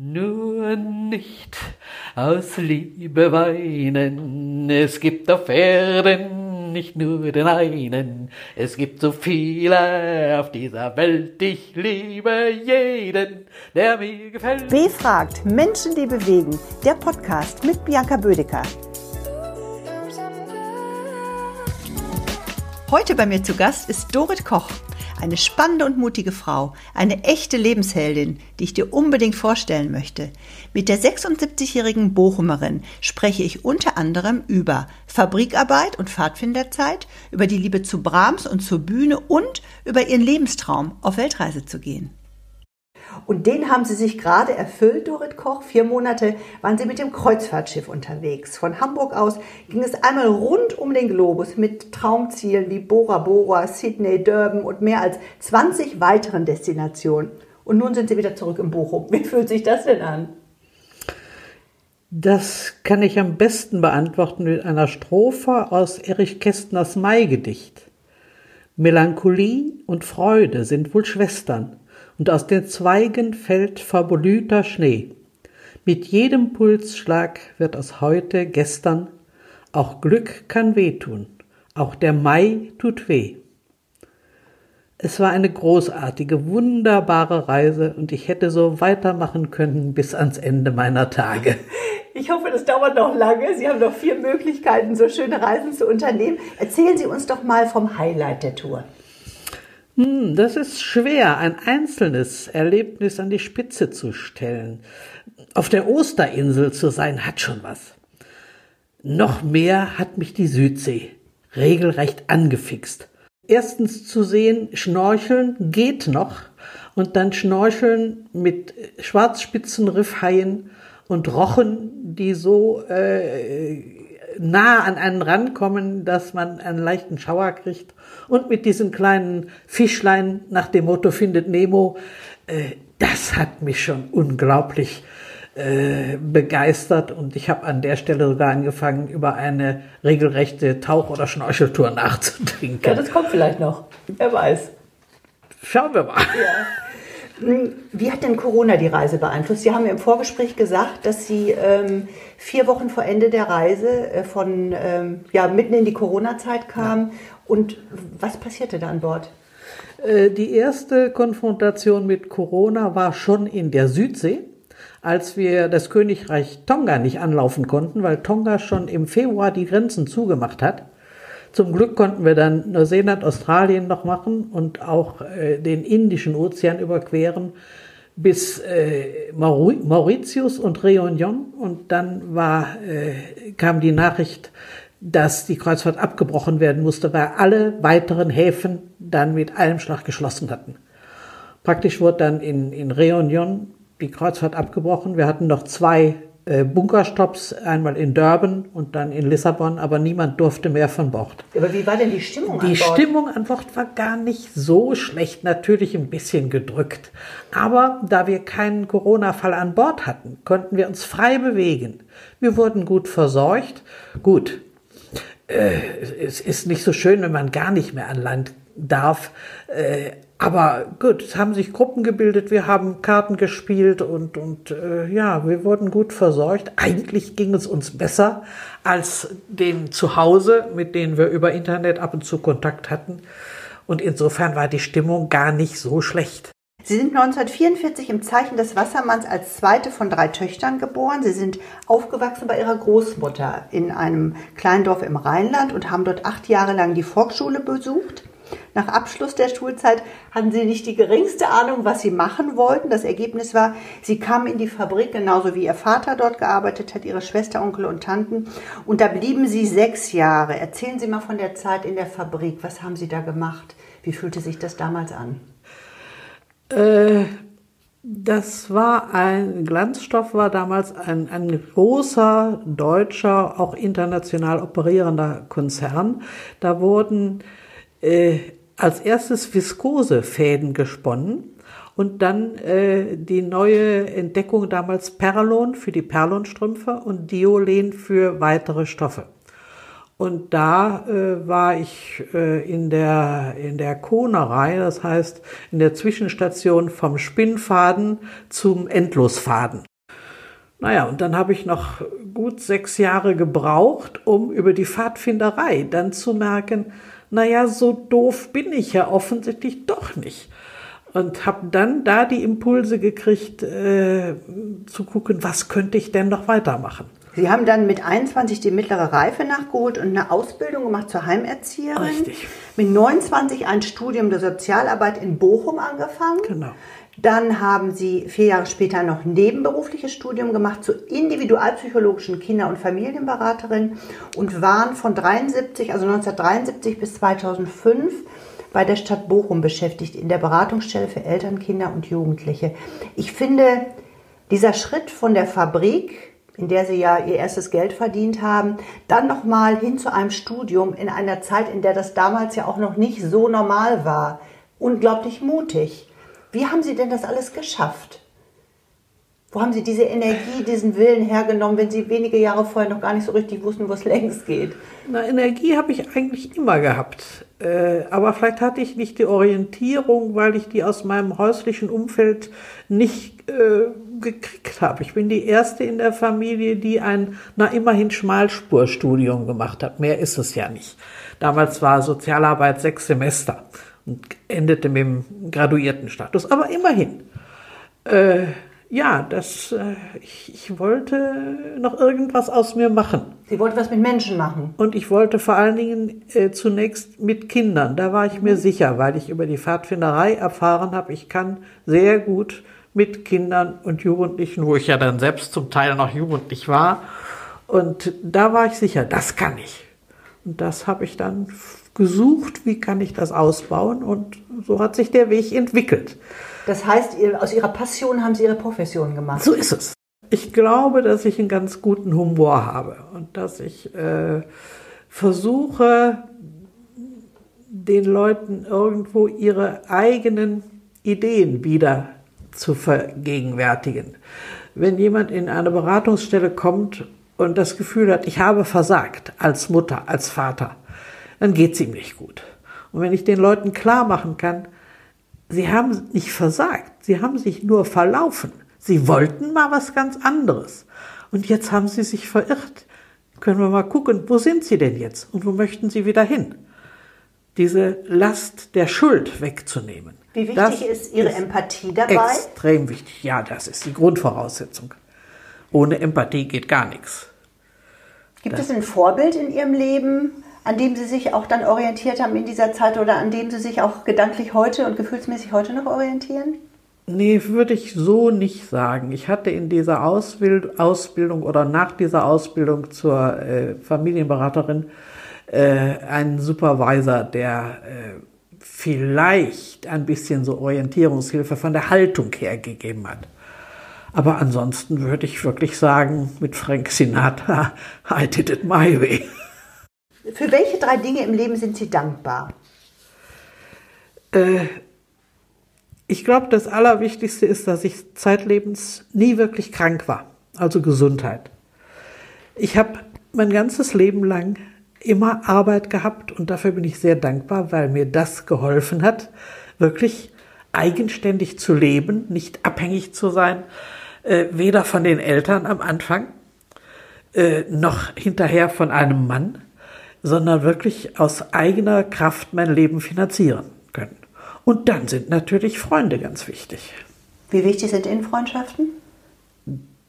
Nur nicht aus Liebe weinen, es gibt auf Erden nicht nur den einen, es gibt so viele auf dieser Welt, ich liebe jeden, der mir gefällt. W fragt Menschen, die bewegen, der Podcast mit Bianca Bödecker. Heute bei mir zu Gast ist Dorit Koch. Eine spannende und mutige Frau, eine echte Lebensheldin, die ich dir unbedingt vorstellen möchte. Mit der 76-jährigen Bochumerin spreche ich unter anderem über Fabrikarbeit und Pfadfinderzeit, über die Liebe zu Brahms und zur Bühne und über ihren Lebenstraum, auf Weltreise zu gehen. Und den haben Sie sich gerade erfüllt, Dorit Koch. Vier Monate waren Sie mit dem Kreuzfahrtschiff unterwegs. Von Hamburg aus ging es einmal rund um den Globus mit Traumzielen wie Bora Bora, Sydney, Durban und mehr als 20 weiteren Destinationen. Und nun sind Sie wieder zurück in Bochum. Wie fühlt sich das denn an? Das kann ich am besten beantworten mit einer Strophe aus Erich Kästners Maigedicht. Melancholie und Freude sind wohl Schwestern und aus den Zweigen fällt verblühter Schnee. Mit jedem Pulsschlag wird aus heute gestern, auch Glück kann wehtun, auch der Mai tut weh. Es war eine großartige, wunderbare Reise und ich hätte so weitermachen können bis ans Ende meiner Tage. Ich hoffe, das dauert noch lange. Sie haben noch vier Möglichkeiten, so schöne Reisen zu unternehmen. Erzählen Sie uns doch mal vom Highlight der Tour. Hm, das ist schwer, ein einzelnes Erlebnis an die Spitze zu stellen. Auf der Osterinsel zu sein, hat schon was. Noch mehr hat mich die Südsee regelrecht angefixt. Erstens zu sehen, Schnorcheln geht noch und dann Schnorcheln mit Schwarzspitzenriffhaien und Rochen, die so äh, nah an einen rankommen, dass man einen leichten Schauer kriegt. Und mit diesen kleinen Fischlein nach dem Motto findet Nemo, äh, das hat mich schon unglaublich äh, begeistert und ich habe an der Stelle sogar angefangen, über eine regelrechte Tauch- oder Schnorcheltour nachzudenken. Ja, das kommt vielleicht noch. Wer weiß. Schauen wir mal. Ja. Wie hat denn Corona die Reise beeinflusst? Sie haben im Vorgespräch gesagt, dass Sie ähm, vier Wochen vor Ende der Reise äh, von ähm, ja mitten in die Corona-Zeit kamen. Ja. Und was passierte da an Bord? Äh, die erste Konfrontation mit Corona war schon in der Südsee, als wir das Königreich Tonga nicht anlaufen konnten, weil Tonga schon im Februar die Grenzen zugemacht hat. Zum Glück konnten wir dann Neuseeland, Australien noch machen und auch äh, den Indischen Ozean überqueren bis äh, Mauritius und Réunion und dann war, äh, kam die Nachricht, dass die Kreuzfahrt abgebrochen werden musste, weil alle weiteren Häfen dann mit einem Schlag geschlossen hatten. Praktisch wurde dann in, in Réunion die Kreuzfahrt abgebrochen. Wir hatten noch zwei Bunkerstopps, einmal in Durban und dann in Lissabon, aber niemand durfte mehr von Bord. Aber wie war denn die Stimmung die an Bord? Die Stimmung an Bord war gar nicht so schlecht, natürlich ein bisschen gedrückt. Aber da wir keinen Corona-Fall an Bord hatten, konnten wir uns frei bewegen. Wir wurden gut versorgt. Gut, äh, es ist nicht so schön, wenn man gar nicht mehr an Land darf. Äh, aber gut, es haben sich Gruppen gebildet, wir haben Karten gespielt und, und äh, ja, wir wurden gut versorgt. Eigentlich ging es uns besser als den zu Hause, mit denen wir über Internet ab und zu Kontakt hatten. Und insofern war die Stimmung gar nicht so schlecht. Sie sind 1944 im Zeichen des Wassermanns als zweite von drei Töchtern geboren. Sie sind aufgewachsen bei ihrer Großmutter in einem kleinen Dorf im Rheinland und haben dort acht Jahre lang die Volksschule besucht. Nach Abschluss der Schulzeit hatten sie nicht die geringste Ahnung, was sie machen wollten. Das Ergebnis war, sie kamen in die Fabrik, genauso wie ihr Vater dort gearbeitet hat, ihre Schwester, Onkel und Tanten. Und da blieben sie sechs Jahre. Erzählen Sie mal von der Zeit in der Fabrik. Was haben Sie da gemacht? Wie fühlte sich das damals an? Äh, das war ein Glanzstoff, war damals ein, ein großer deutscher, auch international operierender Konzern. Da wurden äh, als erstes Viskosefäden gesponnen und dann äh, die neue Entdeckung damals Perlon für die Perlonstrümpfe und Diolen für weitere Stoffe. Und da äh, war ich äh, in der, in der Konerei, das heißt in der Zwischenstation vom Spinnfaden zum Endlosfaden. Naja, und dann habe ich noch gut sechs Jahre gebraucht, um über die Pfadfinderei dann zu merken, naja, so doof bin ich ja offensichtlich doch nicht. Und habe dann da die Impulse gekriegt, äh, zu gucken, was könnte ich denn noch weitermachen. Sie haben dann mit 21 die mittlere Reife nachgeholt und eine Ausbildung gemacht zur Heimerzieherin. Richtig. Mit 29 ein Studium der Sozialarbeit in Bochum angefangen. Genau. Dann haben Sie vier Jahre später noch nebenberufliches Studium gemacht zur individualpsychologischen Kinder- und Familienberaterin und waren von 73, also 1973 bis 2005 bei der Stadt Bochum beschäftigt in der Beratungsstelle für Eltern, Kinder und Jugendliche. Ich finde, dieser Schritt von der Fabrik in der sie ja ihr erstes Geld verdient haben, dann nochmal hin zu einem Studium in einer Zeit, in der das damals ja auch noch nicht so normal war. Unglaublich mutig. Wie haben Sie denn das alles geschafft? Wo haben Sie diese Energie, diesen Willen hergenommen, wenn Sie wenige Jahre vorher noch gar nicht so richtig wussten, wo es längst geht? Na, Energie habe ich eigentlich immer gehabt. Äh, aber vielleicht hatte ich nicht die Orientierung, weil ich die aus meinem häuslichen Umfeld nicht äh, gekriegt habe. Ich bin die erste in der Familie, die ein, na immerhin Schmalspurstudium gemacht hat. Mehr ist es ja nicht. Damals war Sozialarbeit sechs Semester und endete mit dem Graduiertenstatus. Aber immerhin. Äh, ja, das, äh, ich, ich wollte noch irgendwas aus mir machen. Sie wollten was mit Menschen machen. Und ich wollte vor allen Dingen äh, zunächst mit Kindern. Da war ich mir sicher, weil ich über die Pfadfinderei erfahren habe, ich kann sehr gut mit Kindern und Jugendlichen, wo ich ja dann selbst zum Teil noch jugendlich war. Und da war ich sicher, das kann ich. Und das habe ich dann gesucht, wie kann ich das ausbauen. Und so hat sich der Weg entwickelt. Das heißt, aus Ihrer Passion haben Sie Ihre Profession gemacht. So ist es. Ich glaube, dass ich einen ganz guten Humor habe und dass ich äh, versuche, den Leuten irgendwo ihre eigenen Ideen wieder zu vergegenwärtigen. Wenn jemand in eine Beratungsstelle kommt und das Gefühl hat, ich habe versagt als Mutter, als Vater, dann geht es ihm nicht gut. Und wenn ich den Leuten klar machen kann, Sie haben nicht versagt, sie haben sich nur verlaufen. Sie wollten mal was ganz anderes. Und jetzt haben sie sich verirrt. Können wir mal gucken, wo sind sie denn jetzt und wo möchten sie wieder hin? Diese Last der Schuld wegzunehmen. Wie wichtig das ist Ihre ist Empathie dabei? Extrem wichtig. Ja, das ist die Grundvoraussetzung. Ohne Empathie geht gar nichts. Gibt das es ein Vorbild in Ihrem Leben, an dem Sie sich auch dann orientiert haben in dieser Zeit oder an dem Sie sich auch gedanklich heute und gefühlsmäßig heute noch orientieren? Nee, würde ich so nicht sagen. Ich hatte in dieser Ausbild Ausbildung oder nach dieser Ausbildung zur äh, Familienberaterin äh, einen Supervisor, der äh, vielleicht ein bisschen so Orientierungshilfe von der Haltung her gegeben hat. Aber ansonsten würde ich wirklich sagen, mit Frank Sinatra, I did it my way. Für welche drei Dinge im Leben sind Sie dankbar? Äh, ich glaube, das Allerwichtigste ist, dass ich zeitlebens nie wirklich krank war, also Gesundheit. Ich habe mein ganzes Leben lang immer Arbeit gehabt und dafür bin ich sehr dankbar, weil mir das geholfen hat, wirklich eigenständig zu leben, nicht abhängig zu sein, äh, weder von den Eltern am Anfang äh, noch hinterher von einem Mann sondern wirklich aus eigener Kraft mein Leben finanzieren können. Und dann sind natürlich Freunde ganz wichtig. Wie wichtig sind Ihnen Freundschaften?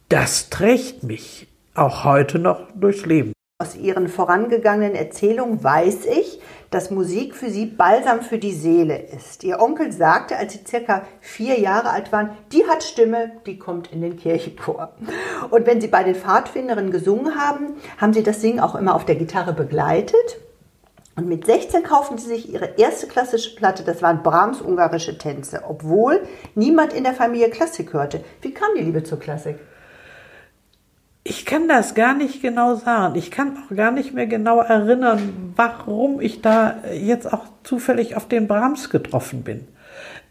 Das trägt mich auch heute noch durchs Leben. Aus Ihren vorangegangenen Erzählungen weiß ich, dass Musik für Sie Balsam für die Seele ist. Ihr Onkel sagte, als Sie circa vier Jahre alt waren, die hat Stimme, die kommt in den Kirchenchor. Und wenn Sie bei den Pfadfinderinnen gesungen haben, haben Sie das Singen auch immer auf der Gitarre begleitet. Und mit 16 kauften sie sich ihre erste klassische Platte, das waren Brahms ungarische Tänze, obwohl niemand in der Familie Klassik hörte. Wie kam die Liebe zur Klassik? Ich kann das gar nicht genau sagen. Ich kann auch gar nicht mehr genau erinnern, warum ich da jetzt auch zufällig auf den Brahms getroffen bin.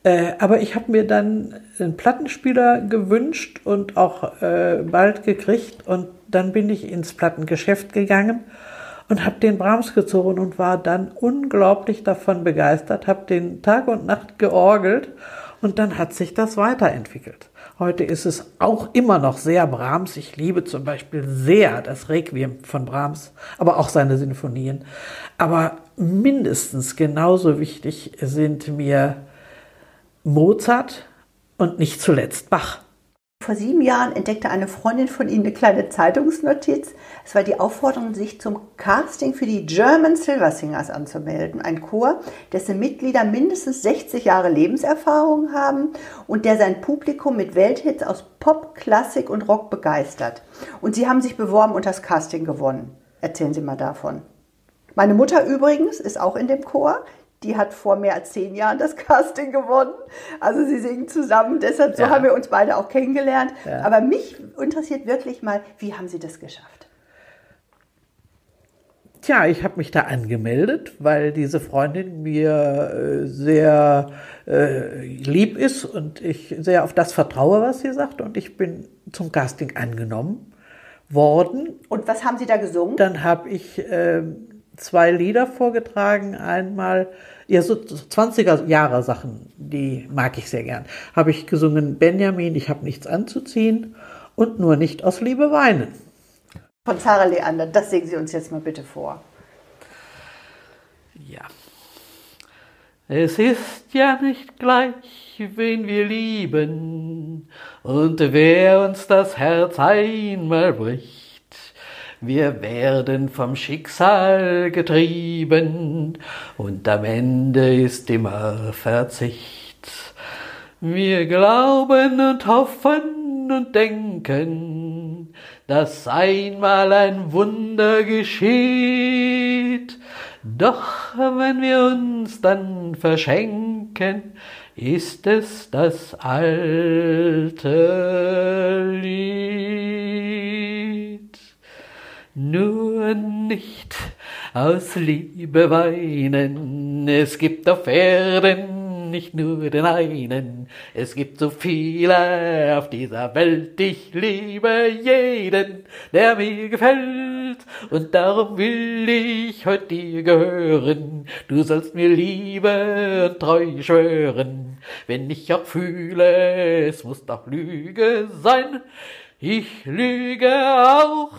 Äh, aber ich habe mir dann einen Plattenspieler gewünscht und auch äh, bald gekriegt und dann bin ich ins Plattengeschäft gegangen und habe den Brahms gezogen und war dann unglaublich davon begeistert, habe den Tag und Nacht georgelt und dann hat sich das weiterentwickelt. Heute ist es auch immer noch sehr Brahms. Ich liebe zum Beispiel sehr das Requiem von Brahms, aber auch seine Sinfonien. Aber mindestens genauso wichtig sind mir Mozart und nicht zuletzt Bach. Vor sieben Jahren entdeckte eine Freundin von Ihnen eine kleine Zeitungsnotiz. Es war die Aufforderung, sich zum Casting für die German Silver Singers anzumelden. Ein Chor, dessen Mitglieder mindestens 60 Jahre Lebenserfahrung haben und der sein Publikum mit Welthits aus Pop, Klassik und Rock begeistert. Und Sie haben sich beworben und das Casting gewonnen. Erzählen Sie mal davon. Meine Mutter übrigens ist auch in dem Chor die hat vor mehr als zehn Jahren das Casting gewonnen. Also sie singen zusammen, deshalb so ja. haben wir uns beide auch kennengelernt. Ja. Aber mich interessiert wirklich mal, wie haben Sie das geschafft? Tja, ich habe mich da angemeldet, weil diese Freundin mir äh, sehr äh, lieb ist und ich sehr auf das vertraue, was sie sagt. Und ich bin zum Casting angenommen worden. Und was haben Sie da gesungen? Dann habe ich äh, zwei Lieder vorgetragen. Einmal, ja, so 20er Jahre Sachen, die mag ich sehr gern. Habe ich gesungen Benjamin, ich habe nichts anzuziehen und nur nicht aus Liebe weinen. Von Sarah Leander, das singen Sie uns jetzt mal bitte vor. Ja. Es ist ja nicht gleich, wen wir lieben, und wer uns das Herz einmal bricht wir werden vom Schicksal getrieben und am Ende ist immer Verzicht. Wir glauben und hoffen und denken, dass einmal ein Wunder geschieht. Doch wenn wir uns dann verschenken, ist es das alte Lied. Nur nicht aus Liebe weinen, es gibt auf Erden nicht nur den einen, es gibt so viele auf dieser Welt, ich liebe jeden, der mir gefällt, und darum will ich heute dir gehören, du sollst mir Liebe und Treu schwören, wenn ich auch fühle, es muss doch Lüge sein, ich lüge auch,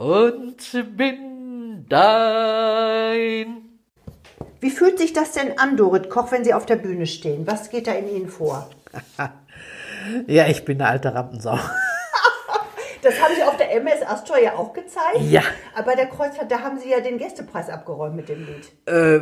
und bin dein. Wie fühlt sich das denn an, Dorit Koch, wenn Sie auf der Bühne stehen? Was geht da in Ihnen vor? ja, ich bin eine alte Rampensau. Das haben Sie auf der MS Astor ja auch gezeigt. Ja. Aber bei der Kreuzfahrt, da haben Sie ja den Gästepreis abgeräumt mit dem Lied. Äh,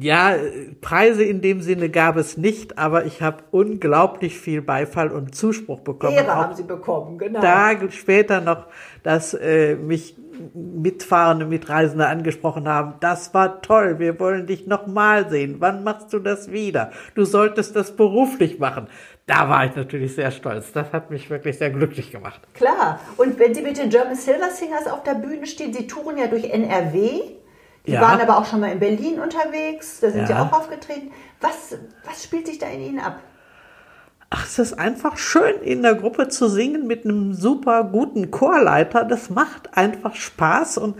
ja, Preise in dem Sinne gab es nicht, aber ich habe unglaublich viel Beifall und Zuspruch bekommen. Ehre haben Sie bekommen, genau. Tage später noch, dass äh, mich Mitfahrende, Mitreisende angesprochen haben. Das war toll. Wir wollen dich nochmal sehen. Wann machst du das wieder? Du solltest das beruflich machen. Da war ich natürlich sehr stolz. Das hat mich wirklich sehr glücklich gemacht. Klar. Und wenn Sie mit den German Silver Singers auf der Bühne stehen, Sie touren ja durch NRW. Die ja. waren aber auch schon mal in Berlin unterwegs, da sind ja. sie auch aufgetreten. Was, was spielt sich da in ihnen ab? Ach, es ist einfach schön, in der Gruppe zu singen mit einem super guten Chorleiter. Das macht einfach Spaß und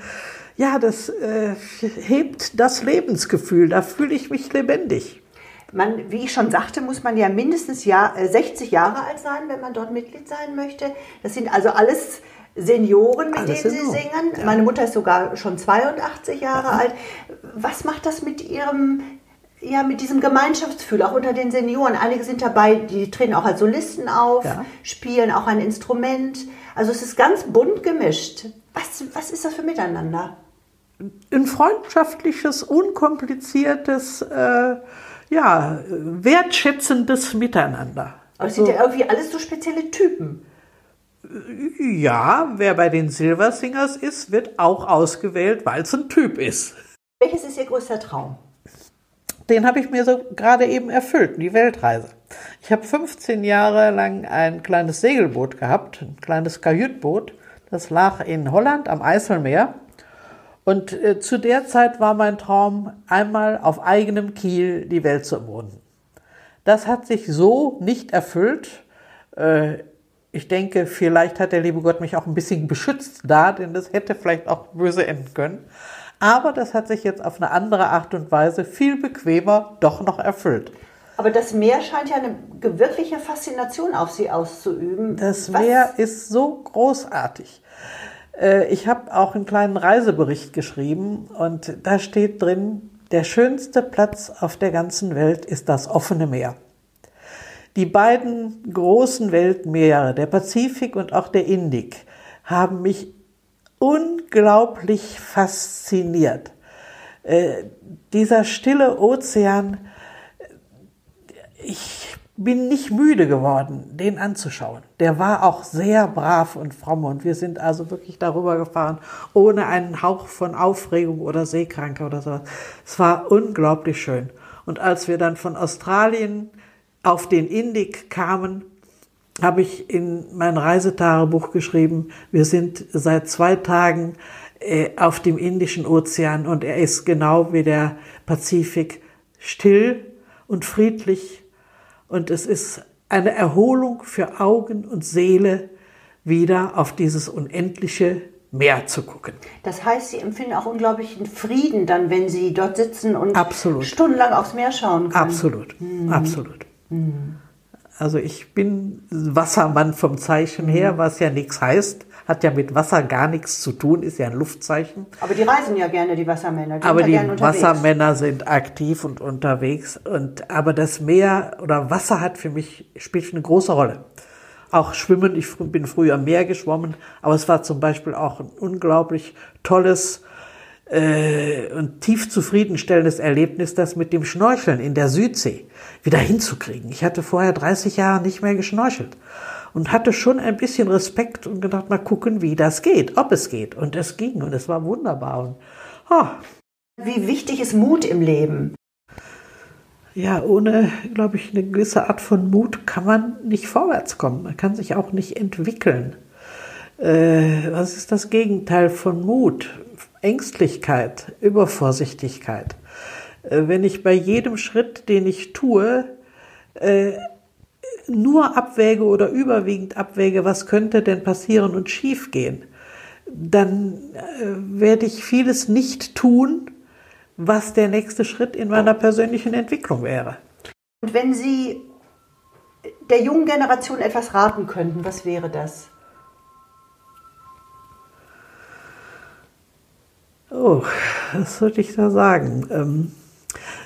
ja, das äh, hebt das Lebensgefühl. Da fühle ich mich lebendig. Man, wie ich schon sagte, muss man ja mindestens Jahr, 60 äh, Jahre alt sein, wenn man dort Mitglied sein möchte. Das sind also alles Senioren, mit Alles denen Sie singen. Ja. Meine Mutter ist sogar schon 82 Jahre ja. alt. Was macht das mit Ihrem, ja, mit diesem Gemeinschaftsgefühl, auch unter den Senioren? Einige sind dabei, die treten auch als Solisten auf, ja. spielen auch ein Instrument. Also es ist ganz bunt gemischt. Was, was ist das für Miteinander? Ein freundschaftliches, unkompliziertes, äh, ja, wertschätzendes Miteinander. Aber es sind ja irgendwie alles so spezielle Typen. Ja, wer bei den Silver Singers ist, wird auch ausgewählt, weil es ein Typ ist. Welches ist Ihr größter Traum? Den habe ich mir so gerade eben erfüllt, die Weltreise. Ich habe 15 Jahre lang ein kleines Segelboot gehabt, ein kleines Kajütboot. Das lag in Holland am Eiselmeer. Und äh, zu der Zeit war mein Traum, einmal auf eigenem Kiel die Welt zu umrunden. Das hat sich so nicht erfüllt. Äh, ich denke, vielleicht hat der liebe Gott mich auch ein bisschen beschützt da, denn das hätte vielleicht auch böse enden können. Aber das hat sich jetzt auf eine andere Art und Weise viel bequemer doch noch erfüllt. Aber das Meer scheint ja eine wirkliche Faszination auf Sie auszuüben. Das Was? Meer ist so großartig. Äh, ich habe auch einen kleinen Reisebericht geschrieben und da steht drin, der schönste Platz auf der ganzen Welt ist das offene Meer. Die beiden großen Weltmeere, der Pazifik und auch der Indik, haben mich unglaublich fasziniert. Äh, dieser stille Ozean, ich bin nicht müde geworden, den anzuschauen. Der war auch sehr brav und fromm und wir sind also wirklich darüber gefahren, ohne einen Hauch von Aufregung oder Seekranke oder sowas. Es war unglaublich schön. Und als wir dann von Australien auf den Indik kamen, habe ich in mein Reisetagebuch geschrieben, wir sind seit zwei Tagen äh, auf dem Indischen Ozean und er ist genau wie der Pazifik still und friedlich und es ist eine Erholung für Augen und Seele, wieder auf dieses unendliche Meer zu gucken. Das heißt, Sie empfinden auch unglaublichen Frieden dann, wenn Sie dort sitzen und absolut. stundenlang aufs Meer schauen können. Absolut, mhm. absolut. Mhm. Also ich bin Wassermann vom Zeichen her, mhm. was ja nichts heißt hat ja mit Wasser gar nichts zu tun, ist ja ein Luftzeichen. Aber die reisen ja gerne, die Wassermänner. Die aber die Wassermänner sind aktiv und unterwegs. Und, aber das Meer oder Wasser hat für mich, spielt eine große Rolle. Auch Schwimmen, ich bin früher am Meer geschwommen, aber es war zum Beispiel auch ein unglaublich tolles äh, und tief zufriedenstellendes Erlebnis, das mit dem Schnorcheln in der Südsee wieder hinzukriegen. Ich hatte vorher 30 Jahre nicht mehr geschnorchelt und hatte schon ein bisschen Respekt und gedacht, mal gucken, wie das geht, ob es geht. Und es ging und es war wunderbar. Und, oh. Wie wichtig ist Mut im Leben? Ja, ohne, glaube ich, eine gewisse Art von Mut kann man nicht vorwärts kommen. Man kann sich auch nicht entwickeln. Äh, was ist das Gegenteil von Mut? Ängstlichkeit, Übervorsichtigkeit. Äh, wenn ich bei jedem Schritt, den ich tue, äh, nur abwäge oder überwiegend abwäge, was könnte denn passieren und schiefgehen, dann äh, werde ich vieles nicht tun, was der nächste Schritt in meiner persönlichen Entwicklung wäre. Und wenn Sie der jungen Generation etwas raten könnten, was wäre das? Oh, was sollte ich da sagen? Ähm,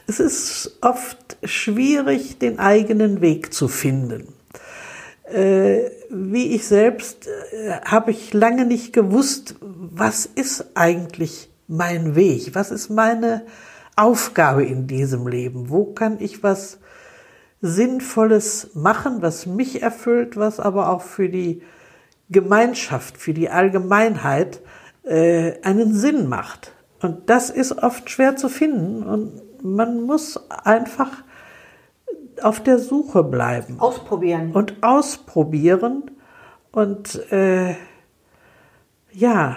es ist oft schwierig, den eigenen Weg zu finden. Äh, wie ich selbst äh, habe ich lange nicht gewusst, was ist eigentlich mein Weg, was ist meine Aufgabe in diesem Leben, wo kann ich was Sinnvolles machen, was mich erfüllt, was aber auch für die Gemeinschaft, für die Allgemeinheit äh, einen Sinn macht. Und das ist oft schwer zu finden und man muss einfach auf der Suche bleiben. Ausprobieren. Und ausprobieren und äh, ja,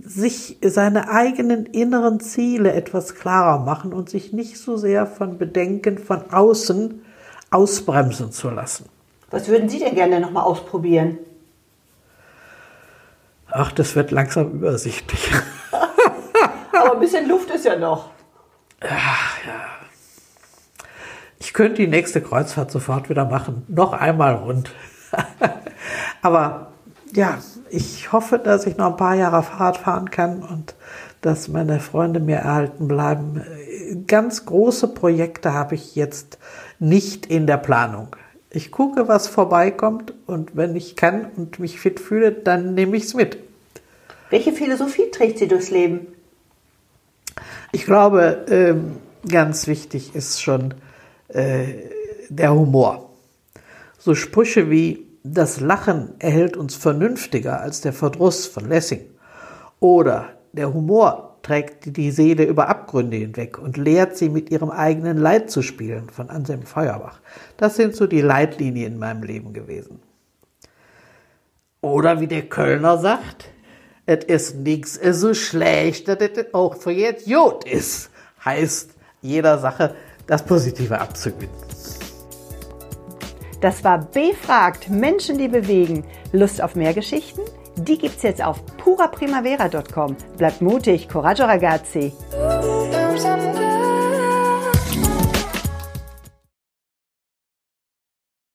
sich seine eigenen inneren Ziele etwas klarer machen und sich nicht so sehr von Bedenken von außen ausbremsen zu lassen. Was würden Sie denn gerne nochmal ausprobieren? Ach, das wird langsam übersichtlich. Aber ein bisschen Luft ist ja noch. Ach, ja. Ich könnte die nächste Kreuzfahrt sofort wieder machen. Noch einmal rund. Aber ja, ich hoffe, dass ich noch ein paar Jahre Fahrrad fahren kann und dass meine Freunde mir erhalten bleiben. Ganz große Projekte habe ich jetzt nicht in der Planung. Ich gucke, was vorbeikommt und wenn ich kann und mich fit fühle, dann nehme ich es mit. Welche Philosophie trägt sie durchs Leben? Ich glaube, ähm, ganz wichtig ist schon äh, der Humor. So Sprüche wie das Lachen erhält uns vernünftiger als der Verdruss von Lessing oder der Humor trägt die Seele über Abgründe hinweg und lehrt sie mit ihrem eigenen Leid zu spielen von Anselm Feuerbach. Das sind so die Leitlinien in meinem Leben gewesen. Oder wie der Kölner sagt, es ist nichts so schlecht, dass es auch für jetzt Jod ist. Heißt, jeder Sache das Positive abzugewinnen. Das war Befragt Menschen, die bewegen. Lust auf mehr Geschichten? Die gibt's jetzt auf puraprimavera.com. Bleibt mutig, coraggio ragazzi!